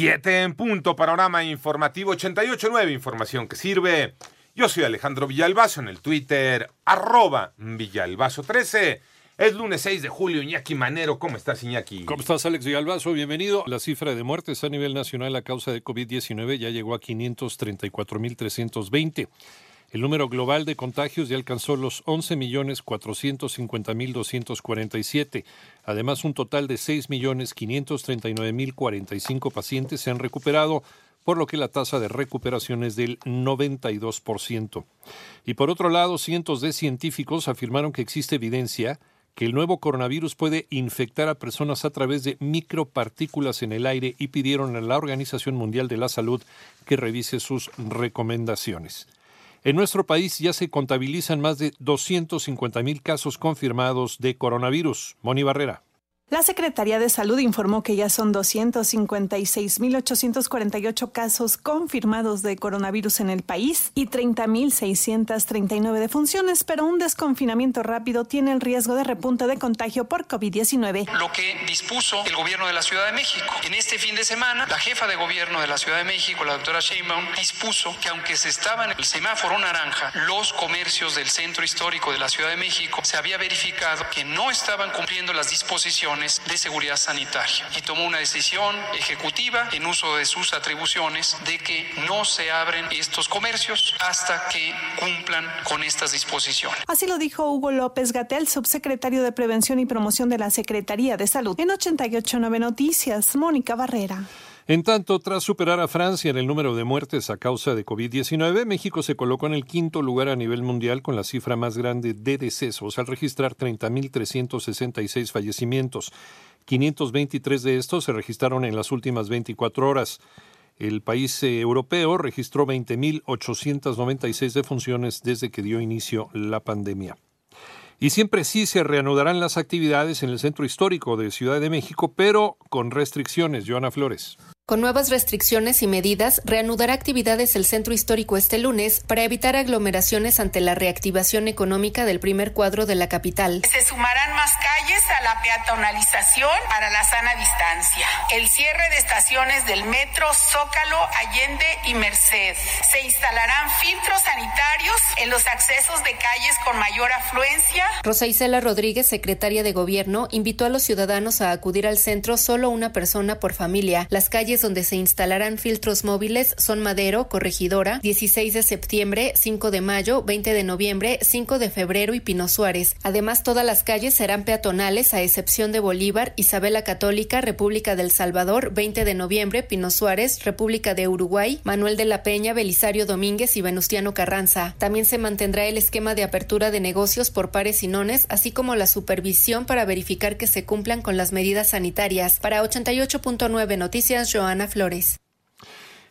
7 en punto, panorama informativo 88.9, información que sirve. Yo soy Alejandro Villalbazo en el Twitter, arroba Villalbazo13. Es lunes 6 de julio, Iñaki Manero. ¿Cómo estás, Iñaki? ¿Cómo estás, Alex Villalbazo? Bienvenido. La cifra de muertes a nivel nacional a causa de COVID-19 ya llegó a 534.320. El número global de contagios ya alcanzó los 11.450.247. Además, un total de 6.539.045 pacientes se han recuperado, por lo que la tasa de recuperación es del 92%. Y por otro lado, cientos de científicos afirmaron que existe evidencia que el nuevo coronavirus puede infectar a personas a través de micropartículas en el aire y pidieron a la Organización Mundial de la Salud que revise sus recomendaciones. En nuestro país ya se contabilizan más de 250 mil casos confirmados de coronavirus. Moni Barrera. La Secretaría de Salud informó que ya son 256.848 casos confirmados de coronavirus en el país y 30.639 defunciones, pero un desconfinamiento rápido tiene el riesgo de repunte de contagio por COVID-19. Lo que dispuso el gobierno de la Ciudad de México. En este fin de semana, la jefa de gobierno de la Ciudad de México, la doctora Sheinbaum, dispuso que aunque se estaba en el semáforo naranja, los comercios del centro histórico de la Ciudad de México se había verificado que no estaban cumpliendo las disposiciones de seguridad sanitaria y tomó una decisión ejecutiva en uso de sus atribuciones de que no se abren estos comercios hasta que cumplan con estas disposiciones. Así lo dijo Hugo López Gatel, subsecretario de Prevención y Promoción de la Secretaría de Salud. En 889 Noticias, Mónica Barrera. En tanto, tras superar a Francia en el número de muertes a causa de COVID-19, México se colocó en el quinto lugar a nivel mundial con la cifra más grande de decesos, al registrar 30.366 fallecimientos. 523 de estos se registraron en las últimas 24 horas. El país eh, europeo registró 20.896 defunciones desde que dio inicio la pandemia. Y siempre sí se reanudarán las actividades en el centro histórico de Ciudad de México, pero con restricciones. Joana Flores. Con nuevas restricciones y medidas, reanudará actividades el centro histórico este lunes para evitar aglomeraciones ante la reactivación económica del primer cuadro de la capital. Se sumarán más calles a la peatonalización para la sana distancia. El cierre de estaciones del metro Zócalo, Allende y Merced. Se instalarán filtros sanitarios en los accesos de calles con mayor afluencia. Rosa Isela Rodríguez, secretaria de Gobierno, invitó a los ciudadanos a acudir al centro solo una persona por familia. Las calles donde se instalarán filtros móviles son Madero, Corregidora, 16 de septiembre, 5 de mayo, 20 de noviembre, 5 de febrero y Pino Suárez. Además, todas las calles serán peatonales a excepción de Bolívar, Isabela Católica, República del Salvador, 20 de noviembre, Pino Suárez, República de Uruguay, Manuel de la Peña, Belisario Domínguez y Venustiano Carranza. También se mantendrá el esquema de apertura de negocios por pares y nones, así como la supervisión para verificar que se cumplan con las medidas sanitarias. Para 88.9 Noticias, Joan Flores.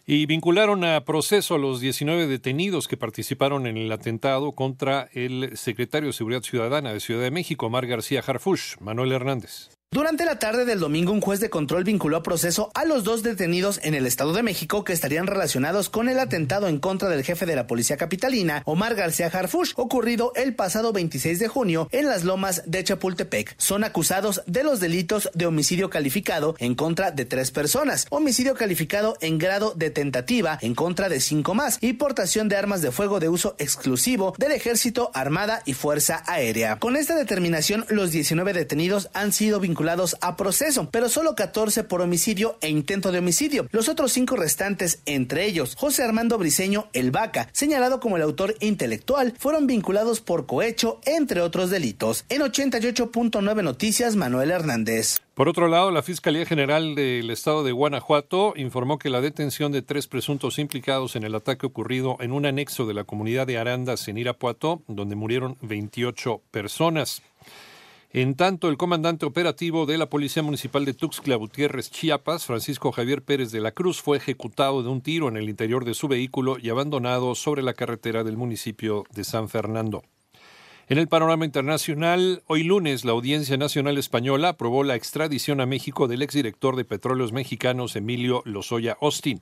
Y vincularon a proceso a los 19 detenidos que participaron en el atentado contra el secretario de Seguridad Ciudadana de Ciudad de México, Omar García Harfush, Manuel Hernández. Durante la tarde del domingo, un juez de control vinculó a proceso a los dos detenidos en el Estado de México que estarían relacionados con el atentado en contra del jefe de la policía capitalina, Omar García Harfush, ocurrido el pasado 26 de junio en las lomas de Chapultepec. Son acusados de los delitos de homicidio calificado en contra de tres personas, homicidio calificado en grado de tentativa en contra de cinco más y portación de armas de fuego de uso exclusivo del Ejército, Armada y Fuerza Aérea. Con esta determinación, los 19 detenidos han sido vinculados a proceso, pero solo 14 por homicidio e intento de homicidio. Los otros cinco restantes, entre ellos José Armando Briceño El Vaca, señalado como el autor intelectual, fueron vinculados por cohecho, entre otros delitos. En 88.9 Noticias, Manuel Hernández. Por otro lado, la Fiscalía General del Estado de Guanajuato informó que la detención de tres presuntos implicados en el ataque ocurrido en un anexo de la comunidad de Arandas en Irapuato, donde murieron 28 personas. En tanto, el comandante operativo de la Policía Municipal de Tuxtla Gutiérrez, Chiapas, Francisco Javier Pérez de la Cruz, fue ejecutado de un tiro en el interior de su vehículo y abandonado sobre la carretera del municipio de San Fernando. En el panorama internacional, hoy lunes la Audiencia Nacional Española aprobó la extradición a México del exdirector de Petróleos Mexicanos Emilio Lozoya Austin.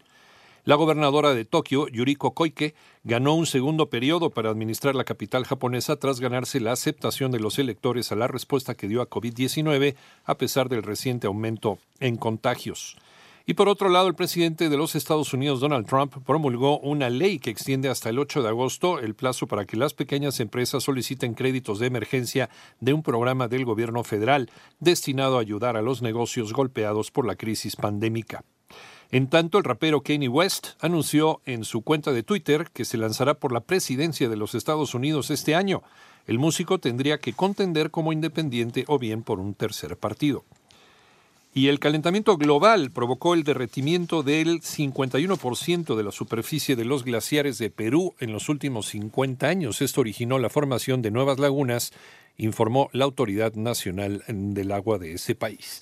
La gobernadora de Tokio, Yuriko Koike, ganó un segundo periodo para administrar la capital japonesa tras ganarse la aceptación de los electores a la respuesta que dio a COVID-19 a pesar del reciente aumento en contagios. Y por otro lado, el presidente de los Estados Unidos, Donald Trump, promulgó una ley que extiende hasta el 8 de agosto el plazo para que las pequeñas empresas soliciten créditos de emergencia de un programa del gobierno federal destinado a ayudar a los negocios golpeados por la crisis pandémica. En tanto, el rapero Kanye West anunció en su cuenta de Twitter que se lanzará por la presidencia de los Estados Unidos este año. El músico tendría que contender como independiente o bien por un tercer partido. Y el calentamiento global provocó el derretimiento del 51% de la superficie de los glaciares de Perú en los últimos 50 años. Esto originó la formación de nuevas lagunas, informó la Autoridad Nacional del Agua de ese país.